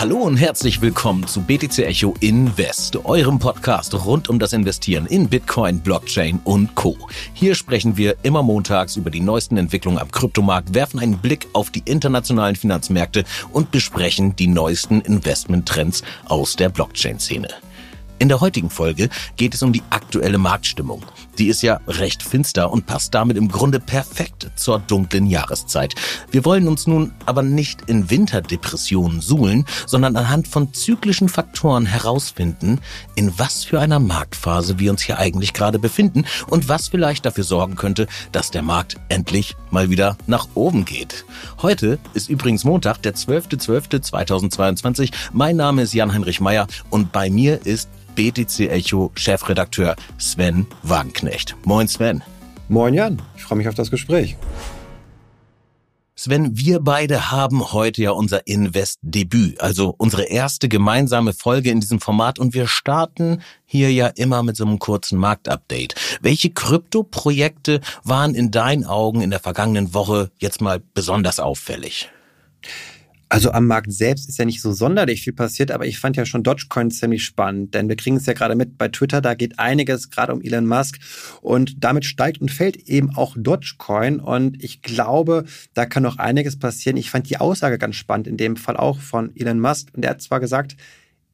Hallo und herzlich willkommen zu BTC Echo Invest, eurem Podcast rund um das Investieren in Bitcoin, Blockchain und Co. Hier sprechen wir immer montags über die neuesten Entwicklungen am Kryptomarkt, werfen einen Blick auf die internationalen Finanzmärkte und besprechen die neuesten Investmenttrends aus der Blockchain-Szene. In der heutigen Folge geht es um die aktuelle Marktstimmung. Die ist ja recht finster und passt damit im Grunde perfekt zur dunklen Jahreszeit. Wir wollen uns nun aber nicht in Winterdepressionen suhlen, sondern anhand von zyklischen Faktoren herausfinden, in was für einer Marktphase wir uns hier eigentlich gerade befinden und was vielleicht dafür sorgen könnte, dass der Markt endlich mal wieder nach oben geht. Heute ist übrigens Montag, der 12.12.2022. Mein Name ist Jan-Heinrich Meyer und bei mir ist BTC Echo Chefredakteur Sven Wagenknecht. Moin Sven. Moin Jan, ich freue mich auf das Gespräch. Sven, wir beide haben heute ja unser Invest-Debüt, also unsere erste gemeinsame Folge in diesem Format und wir starten hier ja immer mit so einem kurzen Marktupdate. Welche Krypto-Projekte waren in deinen Augen in der vergangenen Woche jetzt mal besonders auffällig? Also am Markt selbst ist ja nicht so sonderlich viel passiert, aber ich fand ja schon Dogecoin ziemlich spannend, denn wir kriegen es ja gerade mit bei Twitter, da geht einiges gerade um Elon Musk und damit steigt und fällt eben auch Dogecoin und ich glaube, da kann noch einiges passieren. Ich fand die Aussage ganz spannend, in dem Fall auch von Elon Musk und er hat zwar gesagt,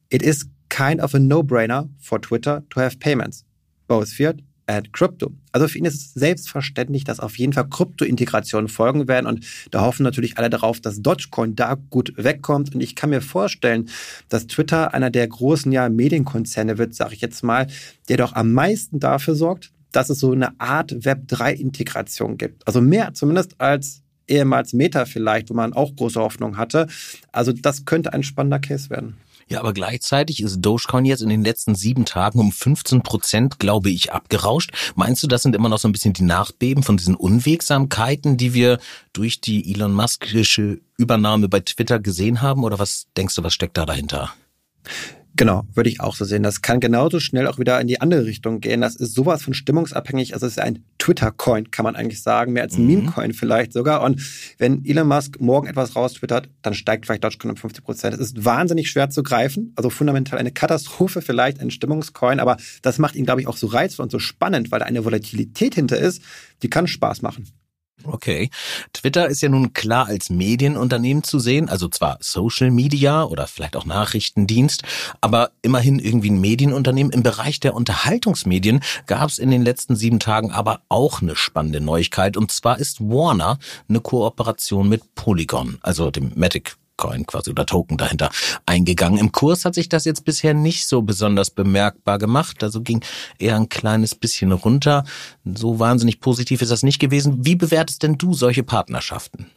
it is kind of a no-brainer for Twitter to have payments, both fiat and Crypto. Also für ihn ist es selbstverständlich, dass auf jeden Fall Krypto-Integrationen folgen werden und da hoffen natürlich alle darauf, dass Dogecoin da gut wegkommt und ich kann mir vorstellen, dass Twitter einer der großen ja, Medienkonzerne wird, sage ich jetzt mal, der doch am meisten dafür sorgt, dass es so eine Art Web3-Integration gibt. Also mehr zumindest als ehemals Meta vielleicht, wo man auch große Hoffnung hatte. Also das könnte ein spannender Case werden. Ja, aber gleichzeitig ist Dogecoin jetzt in den letzten sieben Tagen um 15 Prozent, glaube ich, abgerauscht. Meinst du, das sind immer noch so ein bisschen die Nachbeben von diesen Unwegsamkeiten, die wir durch die Elon Muskische Übernahme bei Twitter gesehen haben? Oder was denkst du, was steckt da dahinter? Genau, würde ich auch so sehen. Das kann genauso schnell auch wieder in die andere Richtung gehen. Das ist sowas von stimmungsabhängig. Also es ist ein Twitter-Coin, kann man eigentlich sagen, mehr als ein mhm. Meme-Coin vielleicht sogar. Und wenn Elon Musk morgen etwas raustwittert, dann steigt vielleicht Dogecoin um 50 Prozent. Es ist wahnsinnig schwer zu greifen. Also fundamental eine Katastrophe, vielleicht ein Stimmungscoin. Aber das macht ihn, glaube ich, auch so reizvoll und so spannend, weil da eine Volatilität hinter ist, die kann Spaß machen. Okay. Twitter ist ja nun klar als Medienunternehmen zu sehen, also zwar Social Media oder vielleicht auch Nachrichtendienst, aber immerhin irgendwie ein Medienunternehmen. Im Bereich der Unterhaltungsmedien gab es in den letzten sieben Tagen aber auch eine spannende Neuigkeit und zwar ist Warner eine Kooperation mit Polygon, also dem Matic Coin quasi oder Token dahinter eingegangen. Im Kurs hat sich das jetzt bisher nicht so besonders bemerkbar gemacht. Also ging eher ein kleines bisschen runter. So wahnsinnig positiv ist das nicht gewesen. Wie bewertest denn du solche Partnerschaften?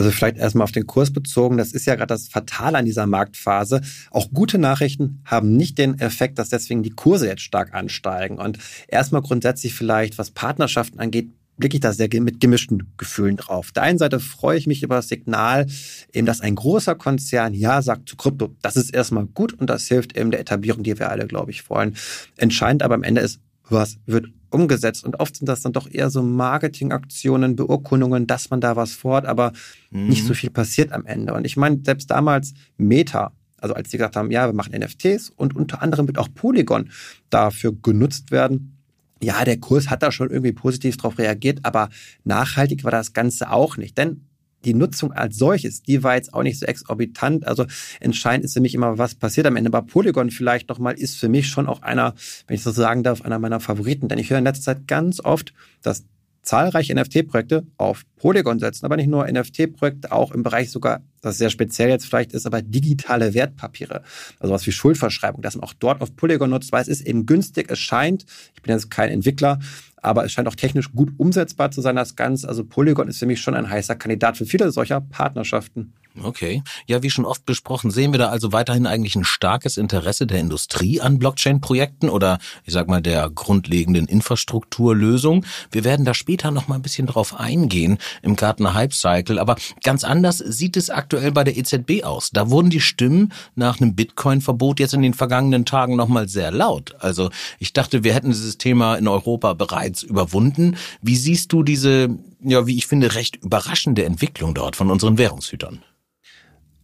Also vielleicht erstmal auf den Kurs bezogen. Das ist ja gerade das Fatale an dieser Marktphase. Auch gute Nachrichten haben nicht den Effekt, dass deswegen die Kurse jetzt stark ansteigen. Und erstmal grundsätzlich vielleicht, was Partnerschaften angeht, blicke ich da sehr mit gemischten Gefühlen drauf. Auf der einen Seite freue ich mich über das Signal, eben, dass ein großer Konzern Ja sagt zu Krypto. Das ist erstmal gut und das hilft eben der Etablierung, die wir alle, glaube ich, wollen. Entscheidend aber am Ende ist, was wird umgesetzt. Und oft sind das dann doch eher so Marketingaktionen, Beurkundungen, dass man da was fort, aber mhm. nicht so viel passiert am Ende. Und ich meine, selbst damals Meta, also als die gesagt haben, ja, wir machen NFTs und unter anderem wird auch Polygon dafür genutzt werden, ja, der Kurs hat da schon irgendwie positiv drauf reagiert, aber nachhaltig war das Ganze auch nicht. Denn die Nutzung als solches, die war jetzt auch nicht so exorbitant. Also entscheidend ist für mich immer, was passiert am Ende. Bei Polygon vielleicht nochmal ist für mich schon auch einer, wenn ich so sagen darf, einer meiner Favoriten. Denn ich höre in letzter Zeit ganz oft, dass zahlreiche NFT-Projekte auf Polygon setzen, aber nicht nur NFT-Projekte, auch im Bereich sogar, das sehr speziell jetzt vielleicht ist, aber digitale Wertpapiere, also was wie Schuldverschreibung, dass man auch dort auf Polygon nutzt, weil es ist eben günstig, es scheint, ich bin jetzt kein Entwickler, aber es scheint auch technisch gut umsetzbar zu sein, das Ganze. Also Polygon ist für mich schon ein heißer Kandidat für viele solcher Partnerschaften. Okay. Ja, wie schon oft besprochen, sehen wir da also weiterhin eigentlich ein starkes Interesse der Industrie an Blockchain-Projekten oder ich sag mal der grundlegenden Infrastrukturlösung. Wir werden da später noch mal ein bisschen drauf eingehen im Gartner Hype Cycle, aber ganz anders sieht es aktuell bei der EZB aus. Da wurden die Stimmen nach einem Bitcoin-Verbot jetzt in den vergangenen Tagen noch mal sehr laut. Also, ich dachte, wir hätten dieses Thema in Europa bereits überwunden. Wie siehst du diese ja, wie ich finde, recht überraschende Entwicklung dort von unseren Währungshütern?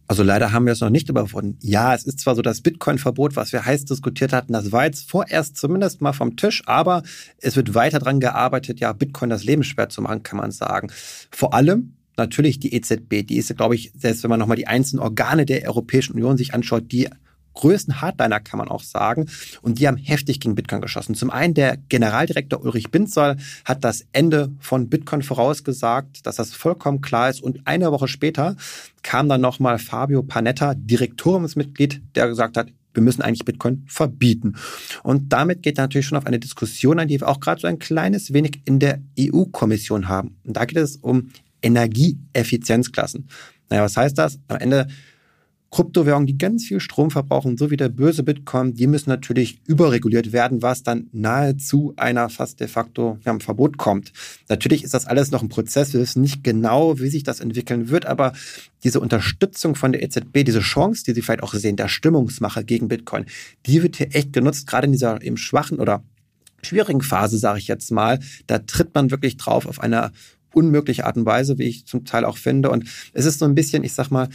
Also leider haben wir es noch nicht überwunden. Ja, es ist zwar so das Bitcoin-Verbot, was wir heiß diskutiert hatten, das war jetzt vorerst zumindest mal vom Tisch, aber es wird weiter dran gearbeitet, ja, Bitcoin das Leben schwer zu machen, kann man sagen. Vor allem natürlich die EZB, die ist, glaube ich, selbst wenn man nochmal die einzelnen Organe der Europäischen Union sich anschaut, die größten Hardliner, kann man auch sagen. Und die haben heftig gegen Bitcoin geschossen. Zum einen der Generaldirektor Ulrich Binzoll hat das Ende von Bitcoin vorausgesagt, dass das vollkommen klar ist. Und eine Woche später kam dann nochmal Fabio Panetta, Direktoriumsmitglied, der gesagt hat, wir müssen eigentlich Bitcoin verbieten. Und damit geht natürlich schon auf eine Diskussion ein, die wir auch gerade so ein kleines wenig in der EU-Kommission haben. Und da geht es um Energieeffizienzklassen. Naja, was heißt das? Am Ende Kryptowährungen, die ganz viel Strom verbrauchen, so wie der böse Bitcoin, die müssen natürlich überreguliert werden, was dann nahezu einer fast de facto ja, Verbot kommt. Natürlich ist das alles noch ein Prozess. Wir wissen nicht genau, wie sich das entwickeln wird, aber diese Unterstützung von der EZB, diese Chance, die Sie vielleicht auch sehen, der Stimmungsmacher gegen Bitcoin, die wird hier echt genutzt, gerade in dieser eben schwachen oder schwierigen Phase, sage ich jetzt mal. Da tritt man wirklich drauf auf eine unmögliche Art und Weise, wie ich zum Teil auch finde. Und es ist so ein bisschen, ich sag mal,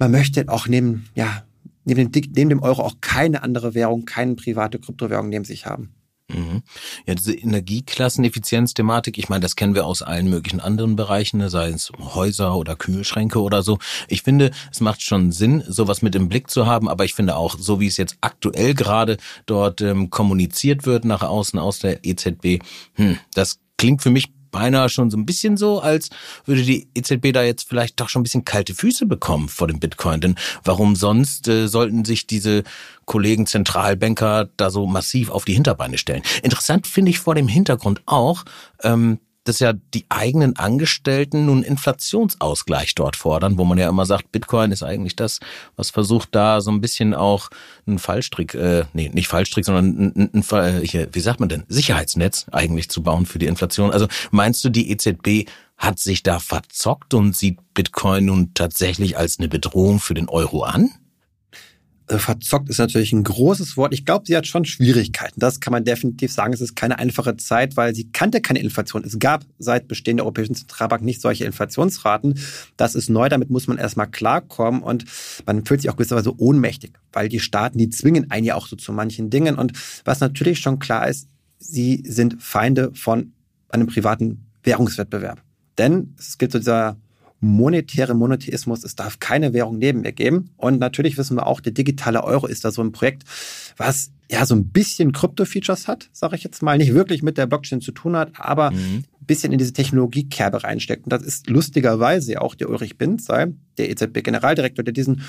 man möchte auch neben, ja, neben dem, neben dem Euro auch keine andere Währung, keine private Kryptowährung neben sich haben. Mhm. Ja, diese Energieklasseneffizienz-Thematik, ich meine, das kennen wir aus allen möglichen anderen Bereichen, ne, sei es Häuser oder Kühlschränke oder so. Ich finde, es macht schon Sinn, sowas mit im Blick zu haben, aber ich finde auch, so wie es jetzt aktuell gerade dort ähm, kommuniziert wird nach außen aus der EZB, hm, das klingt für mich beinahe schon so ein bisschen so, als würde die EZB da jetzt vielleicht doch schon ein bisschen kalte Füße bekommen vor dem Bitcoin. Denn warum sonst äh, sollten sich diese Kollegen Zentralbanker da so massiv auf die Hinterbeine stellen? Interessant finde ich vor dem Hintergrund auch, ähm, dass ja die eigenen Angestellten nun Inflationsausgleich dort fordern, wo man ja immer sagt, Bitcoin ist eigentlich das, was versucht da so ein bisschen auch einen Fallstrick, äh, nee, nicht Fallstrick, sondern ein, ein, ein hier, wie sagt man denn, Sicherheitsnetz eigentlich zu bauen für die Inflation. Also meinst du, die EZB hat sich da verzockt und sieht Bitcoin nun tatsächlich als eine Bedrohung für den Euro an? Äh, verzockt ist natürlich ein großes Wort. Ich glaube, sie hat schon Schwierigkeiten. Das kann man definitiv sagen. Es ist keine einfache Zeit, weil sie kannte keine Inflation. Es gab seit Bestehen der Europäischen Zentralbank nicht solche Inflationsraten. Das ist neu, damit muss man erstmal klarkommen und man fühlt sich auch gewisserweise ohnmächtig, weil die Staaten, die zwingen einen ja auch so zu manchen Dingen. Und was natürlich schon klar ist, sie sind Feinde von einem privaten Währungswettbewerb. Denn es gilt so dieser monetäre Monotheismus. Es darf keine Währung neben mir geben. Und natürlich wissen wir auch, der digitale Euro ist da so ein Projekt, was ja so ein bisschen Krypto-Features hat, sage ich jetzt mal, nicht wirklich mit der Blockchain zu tun hat, aber mhm. ein bisschen in diese Technologiekerbe reinsteckt. Und das ist lustigerweise auch der Ulrich Binzei, der EZB-Generaldirektor, der diesen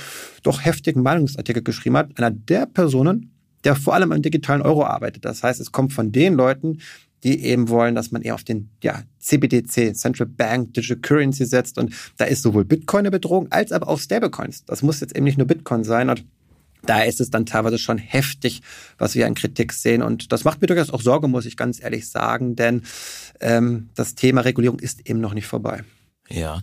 doch heftigen Meinungsartikel geschrieben hat, einer der Personen, der vor allem am digitalen Euro arbeitet. Das heißt, es kommt von den Leuten, die eben wollen, dass man eher auf den ja, CBDC, Central Bank Digital Currency setzt. Und da ist sowohl Bitcoin eine Bedrohung als aber auch Stablecoins. Das muss jetzt eben nicht nur Bitcoin sein. Und da ist es dann teilweise schon heftig, was wir an Kritik sehen. Und das macht mir durchaus auch Sorge, muss ich ganz ehrlich sagen, denn ähm, das Thema Regulierung ist eben noch nicht vorbei. Ja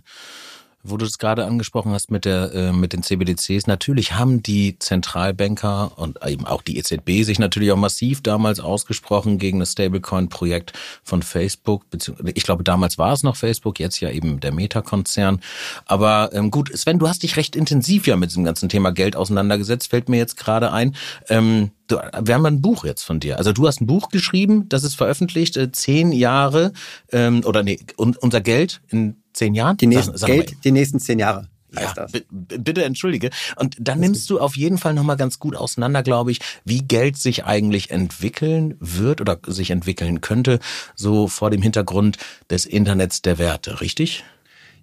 wo du es gerade angesprochen hast mit der äh, mit den CBDCs, natürlich haben die Zentralbanker und eben auch die EZB sich natürlich auch massiv damals ausgesprochen gegen das Stablecoin-Projekt von Facebook. Beziehungsweise Ich glaube, damals war es noch Facebook, jetzt ja eben der Meta-Konzern. Aber ähm, gut, Sven, du hast dich recht intensiv ja mit diesem ganzen Thema Geld auseinandergesetzt, fällt mir jetzt gerade ein. Ähm, du, wir haben ein Buch jetzt von dir. Also du hast ein Buch geschrieben, das ist veröffentlicht, äh, zehn Jahre ähm, oder nee, unser Geld in zehn Jahren? Die nächsten, sag, sag Geld, die nächsten zehn Jahre. Ja, bitte entschuldige. Und dann nimmst du auf jeden Fall nochmal ganz gut auseinander, glaube ich, wie Geld sich eigentlich entwickeln wird oder sich entwickeln könnte, so vor dem Hintergrund des Internets der Werte, richtig?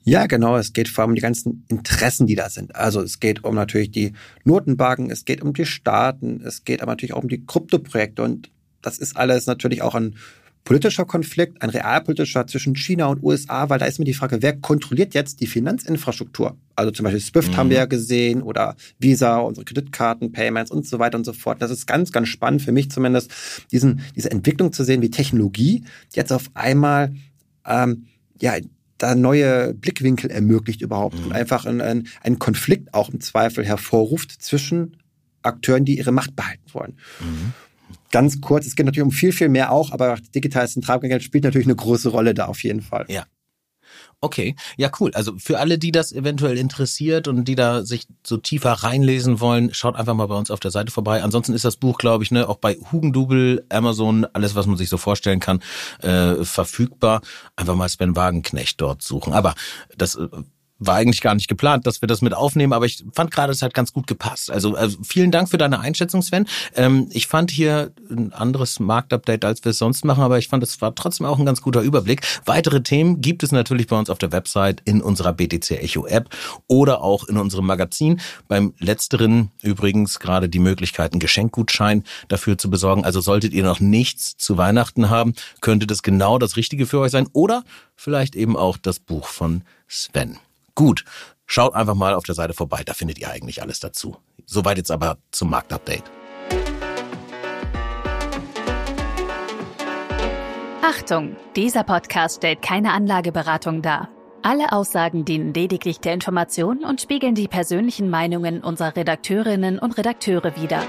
Ja, genau. Es geht vor allem um die ganzen Interessen, die da sind. Also es geht um natürlich die Notenbanken, es geht um die Staaten, es geht aber natürlich auch um die Kryptoprojekte und das ist alles natürlich auch ein politischer Konflikt, ein realpolitischer zwischen China und USA, weil da ist mir die Frage, wer kontrolliert jetzt die Finanzinfrastruktur? Also zum Beispiel SWIFT mhm. haben wir ja gesehen oder Visa, unsere Kreditkarten, Payments und so weiter und so fort. Das ist ganz, ganz spannend für mich zumindest, diesen, diese Entwicklung zu sehen, wie Technologie jetzt auf einmal ähm, ja da neue Blickwinkel ermöglicht überhaupt mhm. und einfach einen, einen Konflikt auch im Zweifel hervorruft zwischen Akteuren, die ihre Macht behalten wollen. Mhm ganz kurz, es geht natürlich um viel, viel mehr auch, aber digitales Zentralbankgeld spielt natürlich eine große Rolle da auf jeden Fall. Ja. Okay, ja cool. Also für alle, die das eventuell interessiert und die da sich so tiefer reinlesen wollen, schaut einfach mal bei uns auf der Seite vorbei. Ansonsten ist das Buch, glaube ich, ne, auch bei Hugendubel, Amazon, alles, was man sich so vorstellen kann, äh, verfügbar. Einfach mal Sven Wagenknecht dort suchen. Aber das äh, war eigentlich gar nicht geplant, dass wir das mit aufnehmen, aber ich fand gerade, es hat ganz gut gepasst. Also, also vielen Dank für deine Einschätzung, Sven. Ähm, ich fand hier ein anderes Marktupdate, als wir es sonst machen, aber ich fand, es war trotzdem auch ein ganz guter Überblick. Weitere Themen gibt es natürlich bei uns auf der Website, in unserer BTC Echo App oder auch in unserem Magazin. Beim letzteren übrigens gerade die Möglichkeit, einen Geschenkgutschein dafür zu besorgen. Also solltet ihr noch nichts zu Weihnachten haben, könnte das genau das Richtige für euch sein oder vielleicht eben auch das Buch von Sven. Gut, schaut einfach mal auf der Seite vorbei, da findet ihr eigentlich alles dazu. Soweit jetzt aber zum Marktupdate. Achtung, dieser Podcast stellt keine Anlageberatung dar. Alle Aussagen dienen lediglich der Information und spiegeln die persönlichen Meinungen unserer Redakteurinnen und Redakteure wider.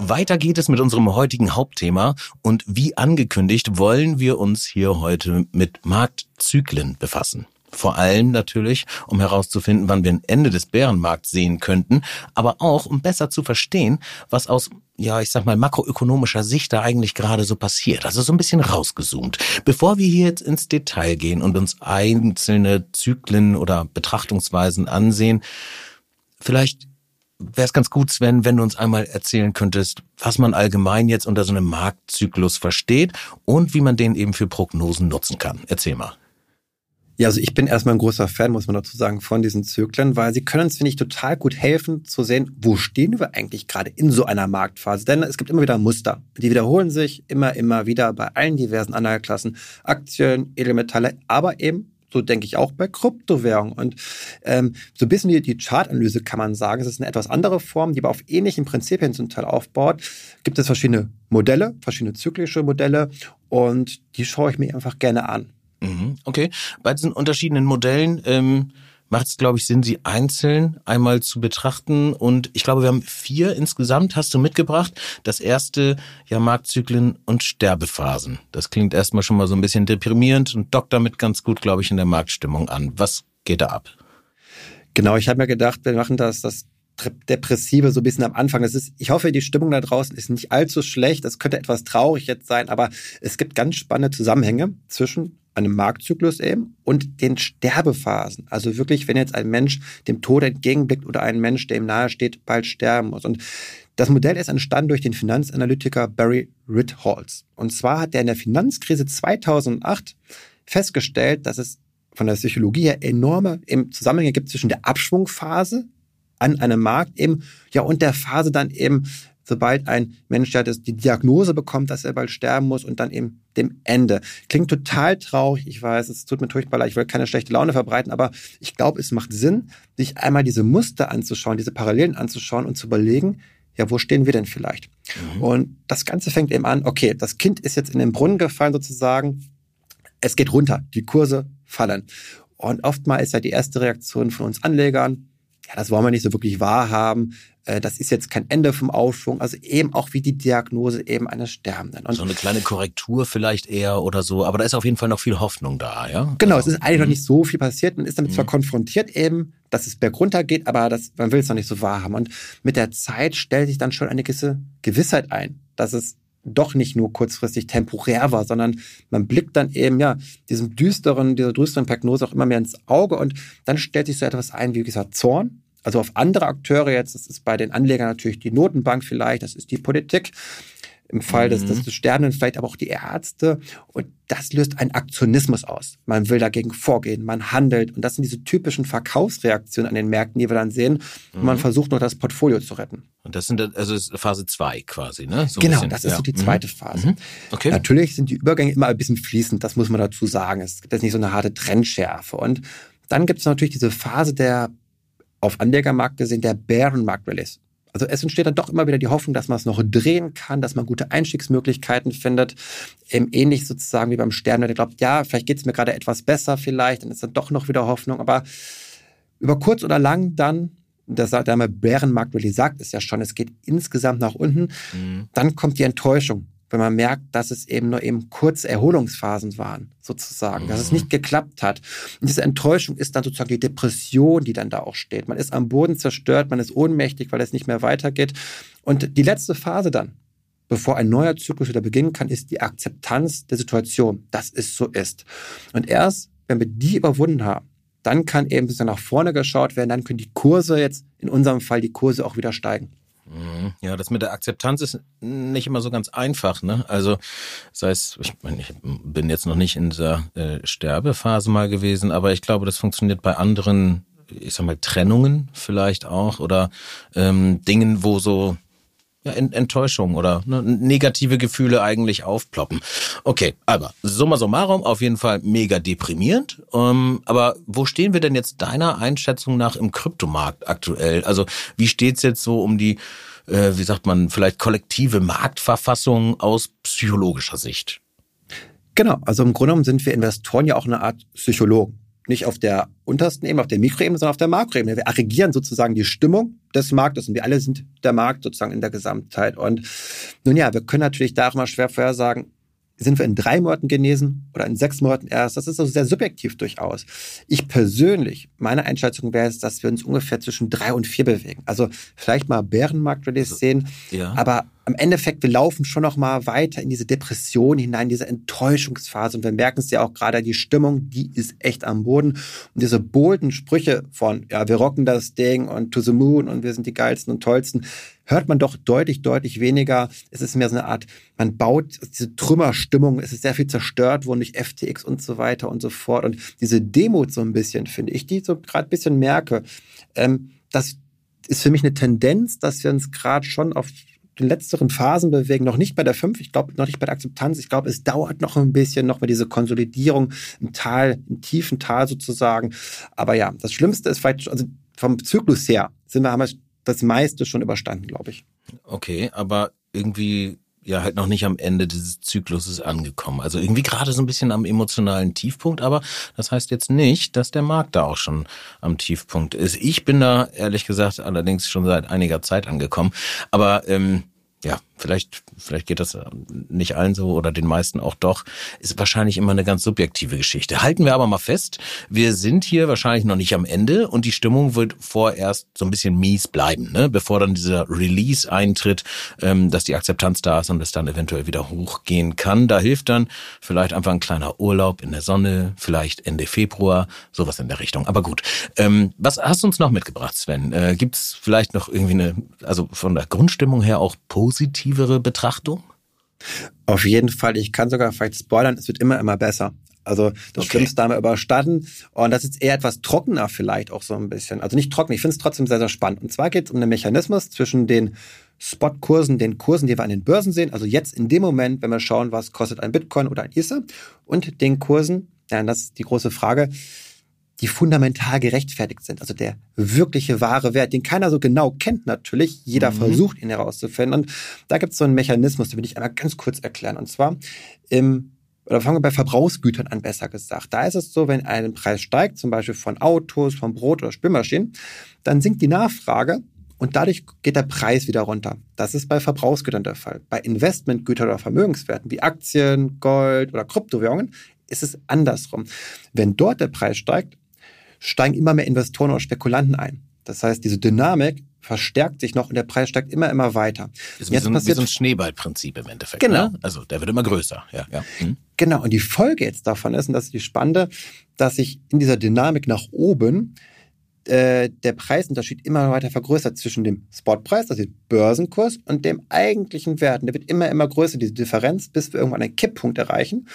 Weiter geht es mit unserem heutigen Hauptthema und wie angekündigt wollen wir uns hier heute mit Marktzyklen befassen. Vor allem natürlich, um herauszufinden, wann wir ein Ende des Bärenmarkts sehen könnten, aber auch, um besser zu verstehen, was aus, ja, ich sag mal, makroökonomischer Sicht da eigentlich gerade so passiert. Also so ein bisschen rausgezoomt. Bevor wir hier jetzt ins Detail gehen und uns einzelne Zyklen oder Betrachtungsweisen ansehen, vielleicht wäre es ganz gut, Sven, wenn du uns einmal erzählen könntest, was man allgemein jetzt unter so einem Marktzyklus versteht und wie man den eben für Prognosen nutzen kann. Erzähl mal. Ja, also ich bin erstmal ein großer Fan, muss man dazu sagen, von diesen Zyklen, weil sie können uns, finde ich, total gut helfen zu sehen, wo stehen wir eigentlich gerade in so einer Marktphase. Denn es gibt immer wieder Muster. Die wiederholen sich immer, immer wieder bei allen diversen Anlageklassen, Aktien, Edelmetalle, aber eben so denke ich auch bei Kryptowährungen. Und ähm, so ein bisschen die, die Chartanalyse kann man sagen, es ist eine etwas andere Form, die aber auf ähnlichen Prinzipien zum Teil aufbaut. Gibt es verschiedene Modelle, verschiedene zyklische Modelle und die schaue ich mir einfach gerne an. Mhm, okay. Bei diesen unterschiedlichen Modellen ähm, macht es, glaube ich, Sinn, sie einzeln einmal zu betrachten. Und ich glaube, wir haben vier insgesamt, hast du mitgebracht. Das erste, ja, Marktzyklen und Sterbephasen. Das klingt erstmal schon mal so ein bisschen deprimierend und dockt damit ganz gut, glaube ich, in der Marktstimmung an. Was geht da ab? Genau, ich habe mir gedacht, wir machen das, das Depressive so ein bisschen am Anfang. Das ist, ich hoffe, die Stimmung da draußen ist nicht allzu schlecht. Es könnte etwas traurig jetzt sein, aber es gibt ganz spannende Zusammenhänge zwischen einem Marktzyklus eben und den Sterbephasen. Also wirklich, wenn jetzt ein Mensch dem Tod entgegenblickt oder ein Mensch, der ihm nahe steht, bald sterben muss. Und das Modell ist entstanden durch den Finanzanalytiker Barry Ritholtz. Und zwar hat er in der Finanzkrise 2008 festgestellt, dass es von der Psychologie her enorme Zusammenhänge gibt zwischen der Abschwungphase an einem Markt eben, ja, und der Phase dann eben sobald ein Mensch ja das, die Diagnose bekommt, dass er bald sterben muss und dann eben dem Ende. Klingt total traurig, ich weiß, es tut mir furchtbar leid, ich will keine schlechte Laune verbreiten, aber ich glaube, es macht Sinn, sich einmal diese Muster anzuschauen, diese Parallelen anzuschauen und zu überlegen, ja, wo stehen wir denn vielleicht? Mhm. Und das Ganze fängt eben an, okay, das Kind ist jetzt in den Brunnen gefallen sozusagen, es geht runter, die Kurse fallen. Und oftmals ist ja die erste Reaktion von uns Anlegern, ja, das wollen wir nicht so wirklich wahrhaben. Äh, das ist jetzt kein Ende vom Aufschwung. Also eben auch wie die Diagnose eben eines Sterbenden. Und so eine kleine Korrektur vielleicht eher oder so. Aber da ist auf jeden Fall noch viel Hoffnung da, ja? Genau, also, es ist eigentlich noch mhm. nicht so viel passiert. Man ist damit zwar mhm. konfrontiert eben, dass es bergunter geht, aber das, man will es noch nicht so wahrhaben. Und mit der Zeit stellt sich dann schon eine gewisse Gewissheit ein, dass es doch nicht nur kurzfristig temporär war, sondern man blickt dann eben, ja, diesem düsteren, dieser düsteren Prognose auch immer mehr ins Auge und dann stellt sich so etwas ein, wie gesagt, Zorn, also auf andere Akteure jetzt, das ist bei den Anlegern natürlich die Notenbank vielleicht, das ist die Politik, im Fall mhm. des, des, des Sterbenden vielleicht aber auch die Ärzte. Und das löst einen Aktionismus aus. Man will dagegen vorgehen, man handelt. Und das sind diese typischen Verkaufsreaktionen an den Märkten, die wir dann sehen. Mhm. Und man versucht noch das Portfolio zu retten. Und das sind also Phase 2 quasi, ne? So genau, das ist ja. so die zweite mhm. Phase. Mhm. Okay. Natürlich sind die Übergänge immer ein bisschen fließend, das muss man dazu sagen. Es gibt jetzt nicht so eine harte Trendschärfe. Und dann gibt es natürlich diese Phase der auf Anlegermarkt gesehen der Bärenmarkt-Release. Also es entsteht dann doch immer wieder die Hoffnung, dass man es noch drehen kann, dass man gute Einstiegsmöglichkeiten findet. Eben ähnlich sozusagen wie beim Sterben, der glaubt, ja, vielleicht geht es mir gerade etwas besser, vielleicht, dann ist dann doch noch wieder Hoffnung. Aber über kurz oder lang dann, das sagt der Bärenmarkt Rally sagt es ja schon, es geht insgesamt nach unten, mhm. dann kommt die Enttäuschung. Wenn man merkt, dass es eben nur eben kurze Erholungsphasen waren, sozusagen, mhm. dass es mhm. nicht geklappt hat. Und diese Enttäuschung ist dann sozusagen die Depression, die dann da auch steht. Man ist am Boden zerstört, man ist ohnmächtig, weil es nicht mehr weitergeht. Und die letzte Phase dann, bevor ein neuer Zyklus wieder beginnen kann, ist die Akzeptanz der Situation, dass es so ist. Und erst, wenn wir die überwunden haben, dann kann eben ein bisschen nach vorne geschaut werden, dann können die Kurse jetzt, in unserem Fall die Kurse auch wieder steigen. Ja, das mit der Akzeptanz ist nicht immer so ganz einfach. Ne? Also, sei es, ich, meine, ich bin jetzt noch nicht in dieser äh, Sterbephase mal gewesen, aber ich glaube, das funktioniert bei anderen, ich sag mal, Trennungen vielleicht auch oder ähm, Dingen, wo so Enttäuschung oder ne, negative Gefühle eigentlich aufploppen. Okay, aber summa summarum auf jeden Fall mega deprimierend. Ähm, aber wo stehen wir denn jetzt deiner Einschätzung nach im Kryptomarkt aktuell? Also wie steht's jetzt so um die, äh, wie sagt man, vielleicht kollektive Marktverfassung aus psychologischer Sicht? Genau, also im Grunde genommen sind wir Investoren ja auch eine Art Psychologen nicht auf der untersten Ebene, auf der Mikroebene, sondern auf der Makroebene. Wir aggregieren sozusagen die Stimmung des Marktes und wir alle sind der Markt sozusagen in der Gesamtheit. Und nun ja, wir können natürlich da auch mal schwer vorhersagen, sind wir in drei Monaten genesen oder in sechs Monaten erst? Das ist also sehr subjektiv durchaus. Ich persönlich, meine Einschätzung wäre es, dass wir uns ungefähr zwischen drei und vier bewegen. Also vielleicht mal Bärenmarkt-Release also, sehen, ja. aber am Endeffekt, wir laufen schon noch mal weiter in diese Depression hinein, diese Enttäuschungsphase. Und wir merken es ja auch gerade, die Stimmung, die ist echt am Boden. Und diese bolden Sprüche von, ja, wir rocken das Ding und to the moon und wir sind die geilsten und tollsten, hört man doch deutlich, deutlich weniger. Es ist mehr so eine Art, man baut diese Trümmerstimmung, es ist sehr viel zerstört worden durch FTX und so weiter und so fort. Und diese Demut so ein bisschen, finde ich, die so gerade ein bisschen merke, ähm, das ist für mich eine Tendenz, dass wir uns gerade schon auf den letzteren Phasen bewegen, noch nicht bei der 5, ich glaube noch nicht bei der Akzeptanz. Ich glaube, es dauert noch ein bisschen, noch mal diese Konsolidierung im Tal, im tiefen Tal sozusagen. Aber ja, das Schlimmste ist vielleicht, also vom Zyklus her sind wir, haben wir das meiste schon überstanden, glaube ich. Okay, aber irgendwie ja halt noch nicht am Ende dieses Zykluses angekommen. Also irgendwie gerade so ein bisschen am emotionalen Tiefpunkt, aber das heißt jetzt nicht, dass der Markt da auch schon am Tiefpunkt ist. Ich bin da ehrlich gesagt allerdings schon seit einiger Zeit angekommen, aber ähm, ja, vielleicht, vielleicht geht das nicht allen so oder den meisten auch doch, ist wahrscheinlich immer eine ganz subjektive Geschichte. Halten wir aber mal fest, wir sind hier wahrscheinlich noch nicht am Ende und die Stimmung wird vorerst so ein bisschen mies bleiben, ne? bevor dann dieser Release eintritt, ähm, dass die Akzeptanz da ist und es dann eventuell wieder hochgehen kann. Da hilft dann vielleicht einfach ein kleiner Urlaub in der Sonne, vielleicht Ende Februar, sowas in der Richtung. Aber gut, ähm, was hast du uns noch mitgebracht, Sven? Äh, Gibt es vielleicht noch irgendwie eine, also von der Grundstimmung her auch positiv objektivere Betrachtung? Auf jeden Fall. Ich kann sogar vielleicht spoilern, es wird immer, immer besser. Also das okay. Schlimmste haben wir überstanden. Und das ist eher etwas trockener vielleicht auch so ein bisschen. Also nicht trocken, ich finde es trotzdem sehr, sehr spannend. Und zwar geht es um den Mechanismus zwischen den Spotkursen, den Kursen, die wir an den Börsen sehen. Also jetzt in dem Moment, wenn wir schauen, was kostet ein Bitcoin oder ein Ether und den Kursen, ja, das ist die große Frage, die fundamental gerechtfertigt sind. Also der wirkliche wahre Wert, den keiner so genau kennt natürlich. Jeder mhm. versucht ihn herauszufinden. Und da gibt es so einen Mechanismus, den will ich einmal ganz kurz erklären. Und zwar im oder fangen wir bei Verbrauchsgütern an, besser gesagt. Da ist es so, wenn ein Preis steigt, zum Beispiel von Autos, von Brot oder Spülmaschinen, dann sinkt die Nachfrage und dadurch geht der Preis wieder runter. Das ist bei Verbrauchsgütern der Fall. Bei Investmentgütern oder Vermögenswerten wie Aktien, Gold oder Kryptowährungen ist es andersrum. Wenn dort der Preis steigt, steigen immer mehr Investoren oder Spekulanten ein. Das heißt, diese Dynamik verstärkt sich noch und der Preis steigt immer, immer weiter. Das ist wie, so ein, passiert, wie so ein Schneeballprinzip im Endeffekt. Genau. Ne? Also der wird immer größer. Ja, ja. Hm. Genau. Und die Folge jetzt davon ist, und das ist die Spannende, dass sich in dieser Dynamik nach oben äh, der Preisunterschied immer weiter vergrößert zwischen dem Spotpreis, also dem Börsenkurs, und dem eigentlichen Wert. Und der wird immer, immer größer, diese Differenz, bis wir irgendwann einen Kipppunkt erreichen.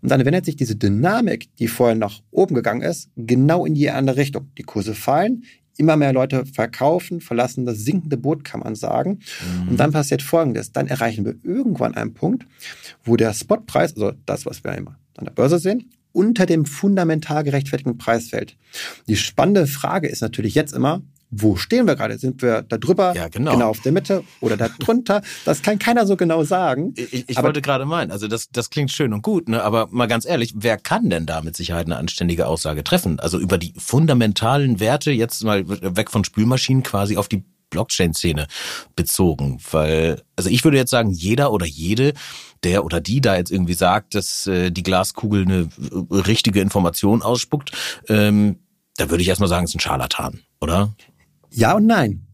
Und dann wendet sich diese Dynamik, die vorher nach oben gegangen ist, genau in die andere Richtung. Die Kurse fallen, immer mehr Leute verkaufen, verlassen das sinkende Boot, kann man sagen. Mhm. Und dann passiert Folgendes. Dann erreichen wir irgendwann einen Punkt, wo der Spotpreis, also das, was wir immer an der Börse sehen, unter dem fundamental gerechtfertigten Preis fällt. Die spannende Frage ist natürlich jetzt immer, wo stehen wir gerade? Sind wir da drüber, ja, genau. genau auf der Mitte oder da drunter? Das kann keiner so genau sagen. Ich, ich wollte gerade meinen, also das, das klingt schön und gut, ne? aber mal ganz ehrlich, wer kann denn da mit Sicherheit eine anständige Aussage treffen? Also über die fundamentalen Werte, jetzt mal weg von Spülmaschinen quasi auf die Blockchain-Szene bezogen? Weil, also ich würde jetzt sagen, jeder oder jede, der oder die da jetzt irgendwie sagt, dass äh, die Glaskugel eine äh, richtige Information ausspuckt, ähm, da würde ich erstmal sagen, es ist ein Scharlatan, oder? Ja und nein.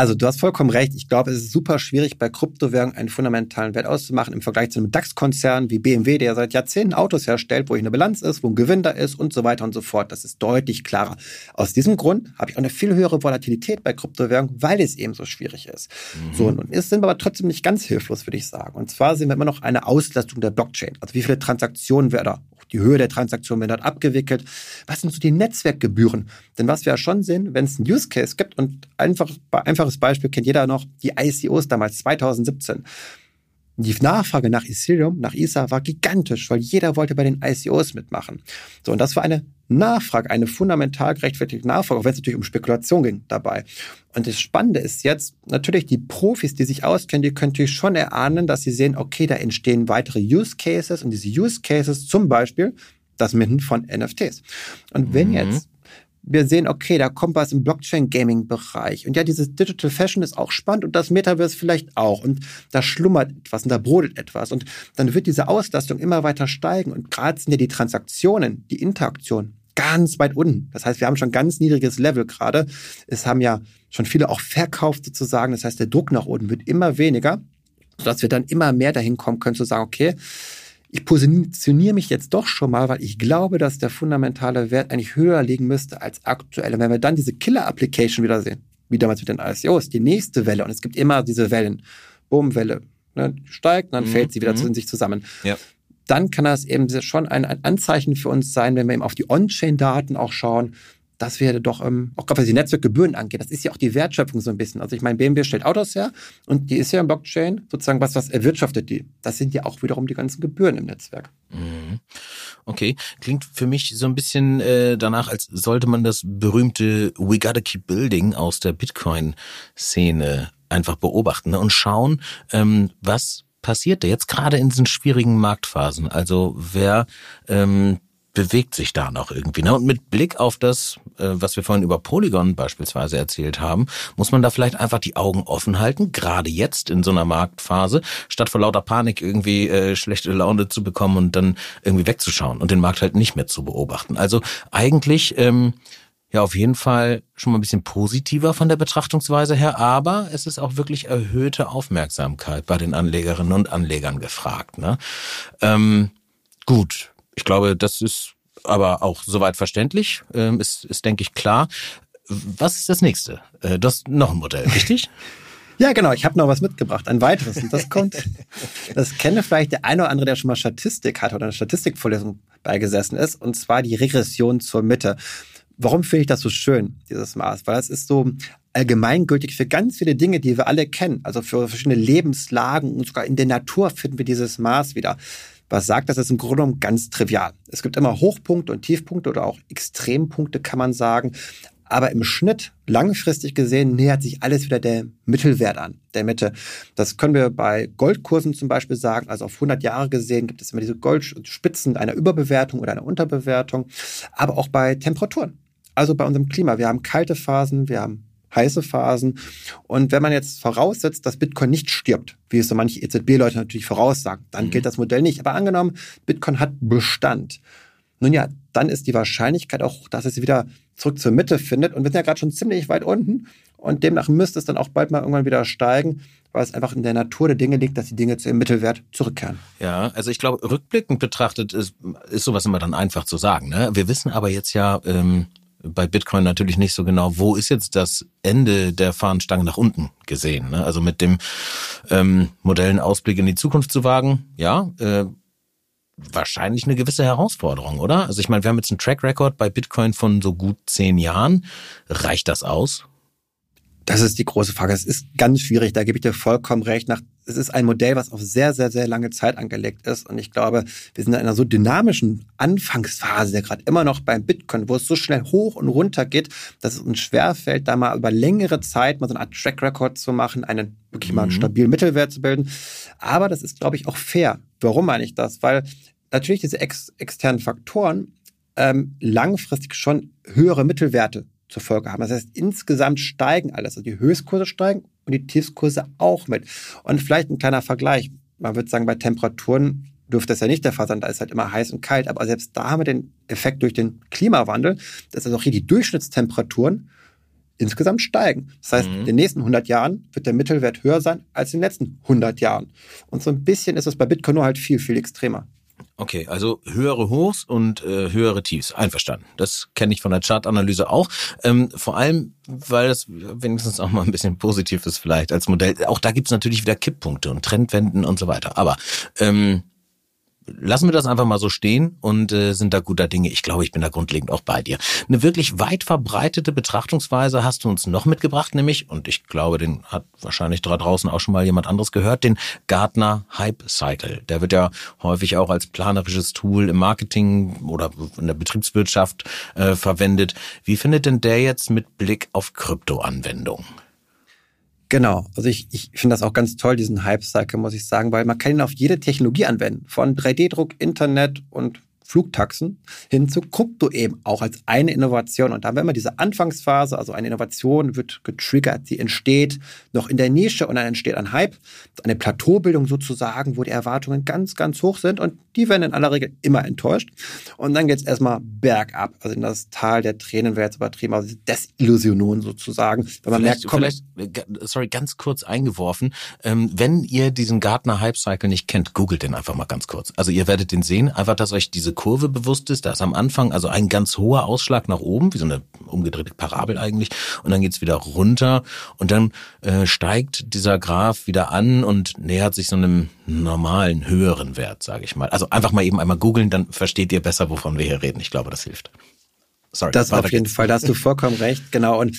Also du hast vollkommen recht. Ich glaube, es ist super schwierig, bei Kryptowährungen einen fundamentalen Wert auszumachen im Vergleich zu einem DAX-Konzern wie BMW, der seit Jahrzehnten Autos herstellt, wo eine Bilanz ist, wo ein Gewinn da ist und so weiter und so fort. Das ist deutlich klarer. Aus diesem Grund habe ich auch eine viel höhere Volatilität bei Kryptowährungen, weil es eben so schwierig ist. Mhm. So, nun ist, sind wir aber trotzdem nicht ganz hilflos, würde ich sagen. Und zwar sehen wir immer noch eine Auslastung der Blockchain. Also wie viele Transaktionen wir da die Höhe der Transaktion wird dort abgewickelt. Was sind so die Netzwerkgebühren? Denn was wir ja schon sehen, wenn es einen Use Case gibt und einfach, einfaches Beispiel kennt jeder noch, die ICOs damals 2017. Die Nachfrage nach Ethereum, nach ISA war gigantisch, weil jeder wollte bei den ICOs mitmachen. So, und das war eine Nachfrage, eine fundamental gerechtfertigte Nachfrage, auch wenn es natürlich um Spekulation ging dabei. Und das Spannende ist jetzt, natürlich die Profis, die sich auskennen, die können natürlich schon erahnen, dass sie sehen, okay, da entstehen weitere Use Cases und diese Use Cases zum Beispiel das Minden von NFTs. Und wenn mhm. jetzt wir sehen, okay, da kommt was im Blockchain-Gaming-Bereich. Und ja, dieses Digital Fashion ist auch spannend und das Metaverse vielleicht auch. Und da schlummert etwas und da brodelt etwas. Und dann wird diese Auslastung immer weiter steigen. Und gerade sind ja die Transaktionen, die Interaktion ganz weit unten. Das heißt, wir haben schon ganz niedriges Level gerade. Es haben ja schon viele auch verkauft sozusagen. Das heißt, der Druck nach unten wird immer weniger, sodass wir dann immer mehr dahin kommen können zu sagen, okay, ich positioniere mich jetzt doch schon mal, weil ich glaube, dass der fundamentale Wert eigentlich höher liegen müsste als aktuell. Und wenn wir dann diese Killer-Application wieder sehen, wie damals mit den ICOs, die nächste Welle, und es gibt immer diese Wellen, Boom-Welle, ne, steigt, dann mhm. fällt sie wieder mhm. in sich zusammen. Ja. Dann kann das eben schon ein, ein Anzeichen für uns sein, wenn wir eben auf die On-Chain-Daten auch schauen, dass wir doch, ähm, auch gerade was die Netzwerkgebühren angeht, das ist ja auch die Wertschöpfung so ein bisschen. Also ich meine, BMW stellt Autos her und die ist ja im Blockchain sozusagen was, was erwirtschaftet die. Das sind ja auch wiederum die ganzen Gebühren im Netzwerk. Mhm. Okay, klingt für mich so ein bisschen äh, danach, als sollte man das berühmte We Gotta Keep Building aus der Bitcoin-Szene einfach beobachten ne? und schauen, ähm, was passiert da jetzt gerade in diesen schwierigen Marktphasen. Also wer ähm, bewegt sich da noch irgendwie. Ne? Und mit Blick auf das, äh, was wir vorhin über Polygon beispielsweise erzählt haben, muss man da vielleicht einfach die Augen offen halten, gerade jetzt in so einer Marktphase, statt vor lauter Panik irgendwie äh, schlechte Laune zu bekommen und dann irgendwie wegzuschauen und den Markt halt nicht mehr zu beobachten. Also eigentlich ähm, ja auf jeden Fall schon mal ein bisschen positiver von der Betrachtungsweise her, aber es ist auch wirklich erhöhte Aufmerksamkeit bei den Anlegerinnen und Anlegern gefragt. Ne? Ähm, gut, ich glaube, das ist aber auch soweit verständlich, ähm, ist, ist, denke ich, klar. Was ist das nächste? Äh, das noch ein Modell, richtig? Ja, genau. Ich habe noch was mitgebracht. Ein weiteres. Und das kommt, das kenne vielleicht der eine oder andere, der schon mal Statistik hat oder eine Statistikvorlesung beigesessen ist, und zwar die Regression zur Mitte. Warum finde ich das so schön, dieses Maß? Weil es ist so allgemeingültig für ganz viele Dinge, die wir alle kennen. Also für verschiedene Lebenslagen und sogar in der Natur finden wir dieses Maß wieder was sagt, das ist im Grunde genommen ganz trivial. Es gibt immer Hochpunkte und Tiefpunkte oder auch Extrempunkte, kann man sagen. Aber im Schnitt, langfristig gesehen, nähert sich alles wieder der Mittelwert an, der Mitte. Das können wir bei Goldkursen zum Beispiel sagen. Also auf 100 Jahre gesehen gibt es immer diese Goldspitzen einer Überbewertung oder einer Unterbewertung. Aber auch bei Temperaturen. Also bei unserem Klima. Wir haben kalte Phasen, wir haben heiße Phasen. Und wenn man jetzt voraussetzt, dass Bitcoin nicht stirbt, wie es so manche EZB-Leute natürlich voraussagen, dann mhm. gilt das Modell nicht. Aber angenommen, Bitcoin hat Bestand. Nun ja, dann ist die Wahrscheinlichkeit auch, dass es wieder zurück zur Mitte findet. Und wir sind ja gerade schon ziemlich weit unten. Und demnach müsste es dann auch bald mal irgendwann wieder steigen, weil es einfach in der Natur der Dinge liegt, dass die Dinge zu ihrem Mittelwert zurückkehren. Ja, also ich glaube, rückblickend betrachtet ist, ist sowas immer dann einfach zu sagen. Ne? Wir wissen aber jetzt ja, ähm, bei Bitcoin natürlich nicht so genau, wo ist jetzt das Ende der Fahnenstange nach unten gesehen. Ne? Also mit dem ähm, Modell einen Ausblick in die Zukunft zu wagen, ja, äh, wahrscheinlich eine gewisse Herausforderung, oder? Also ich meine, wir haben jetzt einen Track Record bei Bitcoin von so gut zehn Jahren. Reicht das aus? Das ist die große Frage. Es ist ganz schwierig, da gebe ich dir vollkommen recht. Nach, es ist ein Modell, was auf sehr, sehr, sehr lange Zeit angelegt ist. Und ich glaube, wir sind in einer so dynamischen Anfangsphase, der gerade immer noch beim Bitcoin, wo es so schnell hoch und runter geht, dass es uns schwerfällt, da mal über längere Zeit mal so eine Art Track Record zu machen, einen wirklich mal einen mhm. stabilen Mittelwert zu bilden. Aber das ist, glaube ich, auch fair. Warum meine ich das? Weil natürlich diese ex externen Faktoren ähm, langfristig schon höhere Mittelwerte zur Folge haben. Das heißt, insgesamt steigen alles. Also die Höchstkurse steigen und die Tiefskurse auch mit. Und vielleicht ein kleiner Vergleich. Man würde sagen, bei Temperaturen dürfte das ja nicht der Fall sein, da ist halt immer heiß und kalt. Aber selbst da haben wir den Effekt durch den Klimawandel, dass also auch hier die Durchschnittstemperaturen insgesamt steigen. Das heißt, mhm. in den nächsten 100 Jahren wird der Mittelwert höher sein als in den letzten 100 Jahren. Und so ein bisschen ist es bei Bitcoin nur halt viel, viel extremer. Okay, also höhere Hochs und äh, höhere Tiefs. Einverstanden. Das kenne ich von der Chartanalyse auch. Ähm, vor allem, weil das wenigstens auch mal ein bisschen positiv ist vielleicht als Modell. Auch da gibt's natürlich wieder Kipppunkte und Trendwenden und so weiter. Aber ähm, lassen wir das einfach mal so stehen und äh, sind da guter Dinge. Ich glaube, ich bin da grundlegend auch bei dir. Eine wirklich weit verbreitete Betrachtungsweise hast du uns noch mitgebracht, nämlich, und ich glaube, den hat wahrscheinlich da draußen auch schon mal jemand anderes gehört, den Gartner Hype Cycle. Der wird ja häufig auch als planerisches Tool im Marketing oder in der Betriebswirtschaft äh, verwendet. Wie findet denn der jetzt mit Blick auf Kryptoanwendungen? Genau, also ich, ich finde das auch ganz toll, diesen Hype-Cycle, muss ich sagen, weil man kann ihn auf jede Technologie anwenden, von 3D-Druck, Internet und Flugtaxen hin zu Krypto eben auch als eine Innovation. Und da haben wir immer diese Anfangsphase, also eine Innovation wird getriggert, sie entsteht noch in der Nische und dann entsteht ein Hype, eine Plateaubildung sozusagen, wo die Erwartungen ganz, ganz hoch sind und die werden in aller Regel immer enttäuscht. Und dann geht es erstmal bergab, also in das Tal der Tränen wäre jetzt übertrieben, also Desillusionen sozusagen. Wenn man vielleicht, merkt, komm, vielleicht, äh, sorry, ganz kurz eingeworfen, ähm, wenn ihr diesen Gartner Hype Cycle nicht kennt, googelt den einfach mal ganz kurz. Also ihr werdet den sehen, einfach, dass euch diese Kurve bewusst ist. Da ist am Anfang also ein ganz hoher Ausschlag nach oben, wie so eine umgedrehte Parabel eigentlich. Und dann geht's wieder runter und dann äh, steigt dieser Graph wieder an und nähert sich so einem normalen, höheren Wert, sage ich mal. Also einfach mal eben einmal googeln, dann versteht ihr besser, wovon wir hier reden. Ich glaube, das hilft. Sorry. Das auf jeden geht's. Fall, da hast du vollkommen recht, genau. Und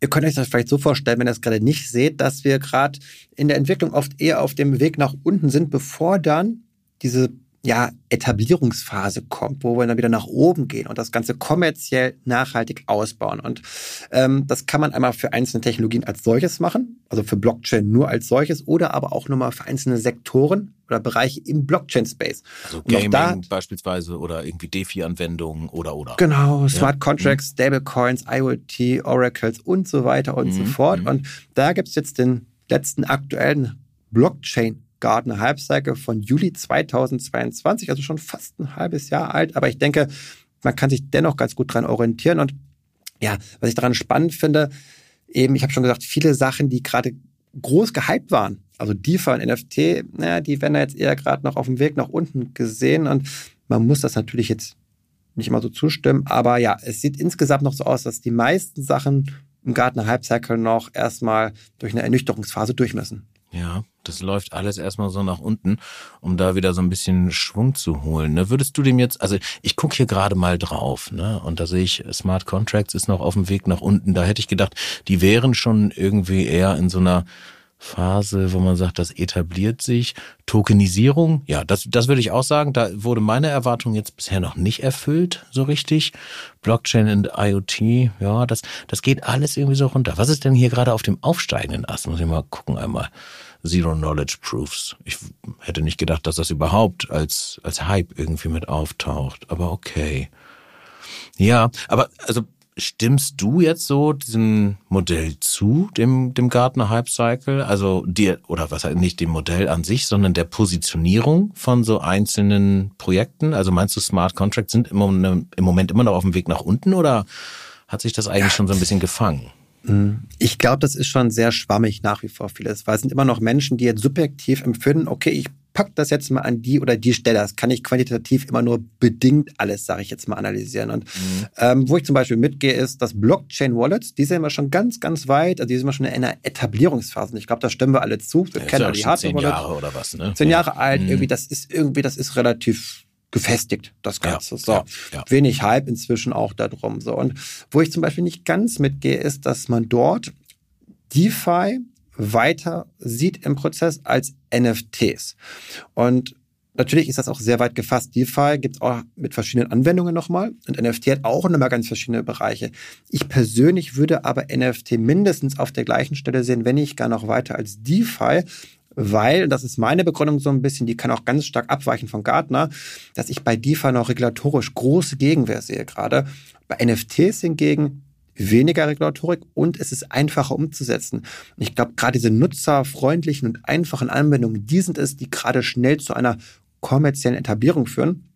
Ihr könnt euch das vielleicht so vorstellen, wenn ihr es gerade nicht seht, dass wir gerade in der Entwicklung oft eher auf dem Weg nach unten sind, bevor dann diese ja, Etablierungsphase kommt, wo wir dann wieder nach oben gehen und das Ganze kommerziell nachhaltig ausbauen. Und ähm, das kann man einmal für einzelne Technologien als solches machen, also für Blockchain nur als solches, oder aber auch nochmal für einzelne Sektoren oder Bereiche im Blockchain-Space. Also Gaming da, beispielsweise oder irgendwie DeFi-Anwendungen oder oder. Genau, Smart ja. Contracts, mhm. Stablecoins, IoT, Oracles und so weiter und mhm. so fort. Mhm. Und da gibt's jetzt den letzten aktuellen Blockchain Gartner Hype Cycle von Juli 2022, also schon fast ein halbes Jahr alt. Aber ich denke, man kann sich dennoch ganz gut dran orientieren. Und ja, was ich daran spannend finde, eben, ich habe schon gesagt, viele Sachen, die gerade groß gehypt waren, also DeFi und NFT, naja, die werden jetzt eher gerade noch auf dem Weg nach unten gesehen. Und man muss das natürlich jetzt nicht immer so zustimmen. Aber ja, es sieht insgesamt noch so aus, dass die meisten Sachen im Gartner Hype Cycle noch erstmal durch eine Ernüchterungsphase durch müssen. Ja, das läuft alles erstmal so nach unten, um da wieder so ein bisschen Schwung zu holen. Ne? Würdest du dem jetzt, also ich gucke hier gerade mal drauf, ne? Und da sehe ich, Smart Contracts ist noch auf dem Weg nach unten. Da hätte ich gedacht, die wären schon irgendwie eher in so einer Phase, wo man sagt, das etabliert sich. Tokenisierung, ja, das, das würde ich auch sagen. Da wurde meine Erwartung jetzt bisher noch nicht erfüllt, so richtig. Blockchain und IoT, ja, das, das geht alles irgendwie so runter. Was ist denn hier gerade auf dem aufsteigenden Ast? Muss ich mal gucken einmal. Zero Knowledge Proofs. Ich hätte nicht gedacht, dass das überhaupt als, als Hype irgendwie mit auftaucht. Aber okay. Ja, aber also stimmst du jetzt so diesem Modell zu, dem, dem Gartner Hype Cycle? Also dir, oder was halt nicht dem Modell an sich, sondern der Positionierung von so einzelnen Projekten? Also meinst du, Smart Contracts sind im, im Moment immer noch auf dem Weg nach unten oder hat sich das eigentlich schon so ein bisschen gefangen? Ich glaube, das ist schon sehr schwammig nach wie vor vieles, weil es sind immer noch Menschen, die jetzt subjektiv empfinden, okay, ich pack das jetzt mal an die oder die Stelle. Das kann ich quantitativ immer nur bedingt alles, sage ich jetzt mal, analysieren. Und mhm. ähm, wo ich zum Beispiel mitgehe, ist, dass Blockchain-Wallets, die sind wir schon ganz, ganz weit, also die sind wir schon in einer Etablierungsphase. Und ich glaube, da stimmen wir alle zu. Wir ja, kennen ja die Hardware. Zehn Jahre oder was, ne? Zehn Jahre alt, mhm. irgendwie, das ist irgendwie, das ist relativ gefestigt, das Ganze. Ja, so. Ja, ja. Wenig Hype inzwischen auch darum. So. Und wo ich zum Beispiel nicht ganz mitgehe, ist, dass man dort DeFi weiter sieht im Prozess als NFTs. Und natürlich ist das auch sehr weit gefasst. DeFi gibt es auch mit verschiedenen Anwendungen nochmal und NFT hat auch nochmal ganz verschiedene Bereiche. Ich persönlich würde aber NFT mindestens auf der gleichen Stelle sehen, wenn nicht gar noch weiter als DeFi, weil, und das ist meine Begründung so ein bisschen, die kann auch ganz stark abweichen von Gartner, dass ich bei DeFi noch regulatorisch große Gegenwehr sehe gerade. Bei NFTs hingegen weniger Regulatorik und es ist einfacher umzusetzen. Und ich glaube, gerade diese nutzerfreundlichen und einfachen Anwendungen, die sind es, die gerade schnell zu einer kommerziellen Etablierung führen.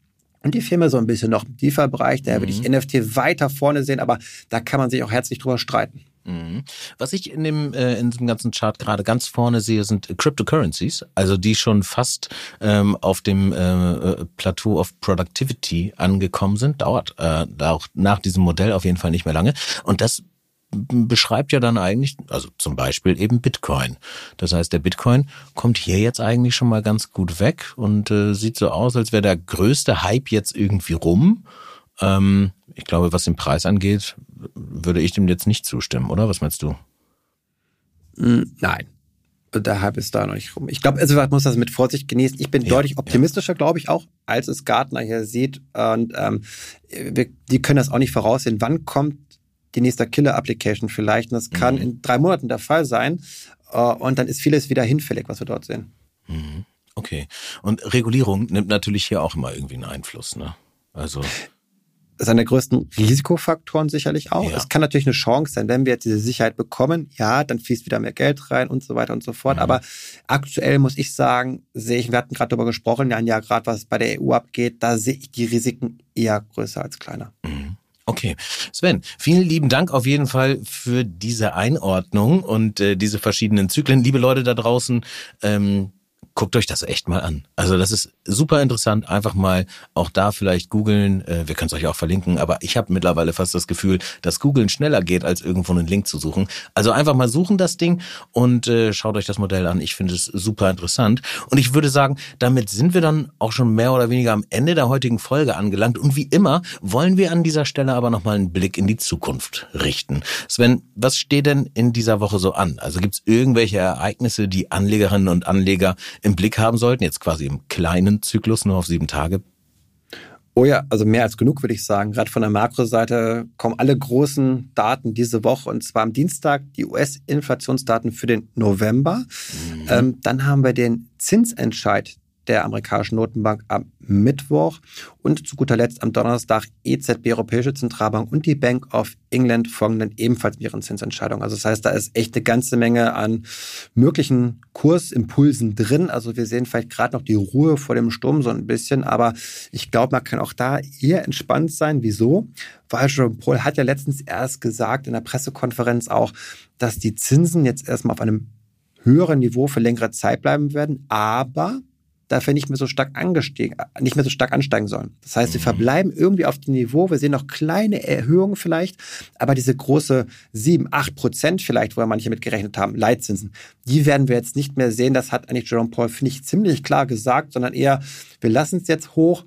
Und die Firma so ein bisschen noch im DeFi-Bereich, da mhm. würde ich mhm. NFT weiter vorne sehen, aber da kann man sich auch herzlich drüber streiten. Mhm. Was ich in dem äh, in diesem ganzen Chart gerade ganz vorne sehe, sind Cryptocurrencies, also die schon fast ähm, auf dem äh, Plateau of Productivity angekommen sind. Dauert äh, auch nach diesem Modell auf jeden Fall nicht mehr lange. Und das beschreibt ja dann eigentlich, also zum Beispiel eben Bitcoin. Das heißt, der Bitcoin kommt hier jetzt eigentlich schon mal ganz gut weg und äh, sieht so aus, als wäre der größte Hype jetzt irgendwie rum. Ähm, ich glaube, was den Preis angeht, würde ich dem jetzt nicht zustimmen, oder? Was meinst du? Hm, nein. Der Hype ist da noch nicht rum. Ich glaube, also man muss das mit Vorsicht genießen. Ich bin ja, deutlich optimistischer, ja. glaube ich, auch, als es Gartner hier sieht. Und ähm, wir, die können das auch nicht voraussehen. Wann kommt die nächste Killer-Application vielleicht? Und das kann mhm. in drei Monaten der Fall sein. Äh, und dann ist vieles wieder hinfällig, was wir dort sehen. Mhm. Okay. Und Regulierung nimmt natürlich hier auch immer irgendwie einen Einfluss, ne? Also ist einer der größten Risikofaktoren sicherlich auch. Ja. Es kann natürlich eine Chance sein, wenn wir jetzt diese Sicherheit bekommen, ja, dann fließt wieder mehr Geld rein und so weiter und so fort. Mhm. Aber aktuell muss ich sagen, sehe ich, wir hatten gerade darüber gesprochen, ja, ja, gerade was bei der EU abgeht, da sehe ich die Risiken eher größer als kleiner. Mhm. Okay. Sven, vielen lieben Dank auf jeden Fall für diese Einordnung und äh, diese verschiedenen Zyklen. Liebe Leute da draußen, ähm, guckt euch das echt mal an. Also das ist super interessant. Einfach mal auch da vielleicht googeln. Äh, wir können es euch auch verlinken, aber ich habe mittlerweile fast das Gefühl, dass googeln schneller geht, als irgendwo einen Link zu suchen. Also einfach mal suchen das Ding und äh, schaut euch das Modell an. Ich finde es super interessant. Und ich würde sagen, damit sind wir dann auch schon mehr oder weniger am Ende der heutigen Folge angelangt. Und wie immer wollen wir an dieser Stelle aber nochmal einen Blick in die Zukunft richten. Sven, was steht denn in dieser Woche so an? Also gibt es irgendwelche Ereignisse, die Anlegerinnen und Anleger im Blick haben sollten, jetzt quasi im kleinen Zyklus nur auf sieben Tage? Oh ja, also mehr als genug, würde ich sagen. Gerade von der Makroseite kommen alle großen Daten diese Woche und zwar am Dienstag die US-Inflationsdaten für den November. Mhm. Ähm, dann haben wir den Zinsentscheid der amerikanischen Notenbank am Mittwoch und zu guter Letzt am Donnerstag EZB, Europäische Zentralbank und die Bank of England folgen dann ebenfalls ihren Zinsentscheidungen. Also das heißt, da ist echt eine ganze Menge an möglichen Kursimpulsen drin. Also wir sehen vielleicht gerade noch die Ruhe vor dem Sturm so ein bisschen, aber ich glaube, man kann auch da eher entspannt sein. Wieso? Weil Jerome Paul hat ja letztens erst gesagt in der Pressekonferenz auch, dass die Zinsen jetzt erstmal auf einem höheren Niveau für längere Zeit bleiben werden, aber dafür nicht mehr so stark angestiegen, nicht mehr so stark ansteigen sollen. Das heißt, wir mhm. verbleiben irgendwie auf dem Niveau. Wir sehen noch kleine Erhöhungen vielleicht, aber diese große sieben, acht Prozent vielleicht, wo ja manche mit gerechnet haben, Leitzinsen, die werden wir jetzt nicht mehr sehen. Das hat eigentlich Jerome Paul, finde ich, ziemlich klar gesagt, sondern eher, wir lassen es jetzt hoch,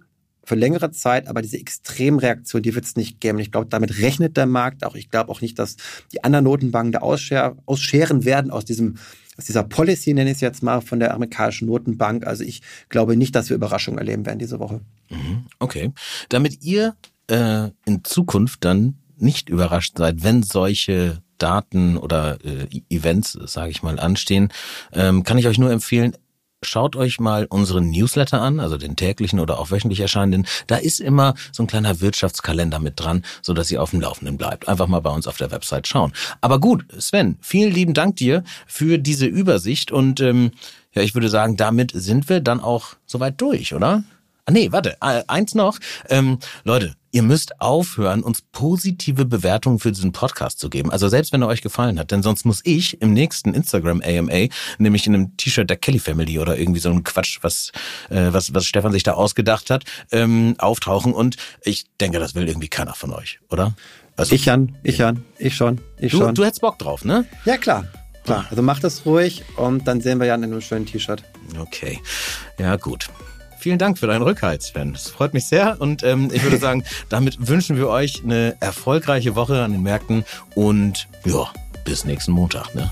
für längere Zeit, aber diese Extremreaktion, die wird es nicht geben. Ich glaube, damit rechnet der Markt auch. Ich glaube auch nicht, dass die anderen Notenbanken da ausscheren werden aus diesem aus dieser Policy, nenne ich es jetzt mal, von der amerikanischen Notenbank. Also ich glaube nicht, dass wir Überraschungen erleben werden diese Woche. Mhm. Okay. Damit ihr äh, in Zukunft dann nicht überrascht seid, wenn solche Daten oder äh, Events, sage ich mal, anstehen, ähm, kann ich euch nur empfehlen, schaut euch mal unseren Newsletter an, also den täglichen oder auch wöchentlich erscheinenden. Da ist immer so ein kleiner Wirtschaftskalender mit dran, so dass ihr auf dem Laufenden bleibt. Einfach mal bei uns auf der Website schauen. Aber gut, Sven, vielen lieben Dank dir für diese Übersicht und ähm, ja, ich würde sagen, damit sind wir dann auch soweit durch, oder? Ah, nee, warte, äh, eins noch. Ähm, Leute, ihr müsst aufhören, uns positive Bewertungen für diesen Podcast zu geben. Also selbst wenn er euch gefallen hat, denn sonst muss ich im nächsten Instagram AMA, nämlich in einem T-Shirt der Kelly Family oder irgendwie so ein Quatsch, was, äh, was, was Stefan sich da ausgedacht hat, ähm, auftauchen. Und ich denke, das will irgendwie keiner von euch, oder? Also, ich Jan, ich Jan, ich schon, ich du, schon. Du hättest Bock drauf, ne? Ja, klar. Klar, also macht das ruhig und dann sehen wir Jan in einem schönen T-Shirt. Okay, ja gut vielen Dank für deinen Rückhalt, Sven. Das freut mich sehr und ähm, ich würde sagen, damit wünschen wir euch eine erfolgreiche Woche an den Märkten und ja, bis nächsten Montag. Ne?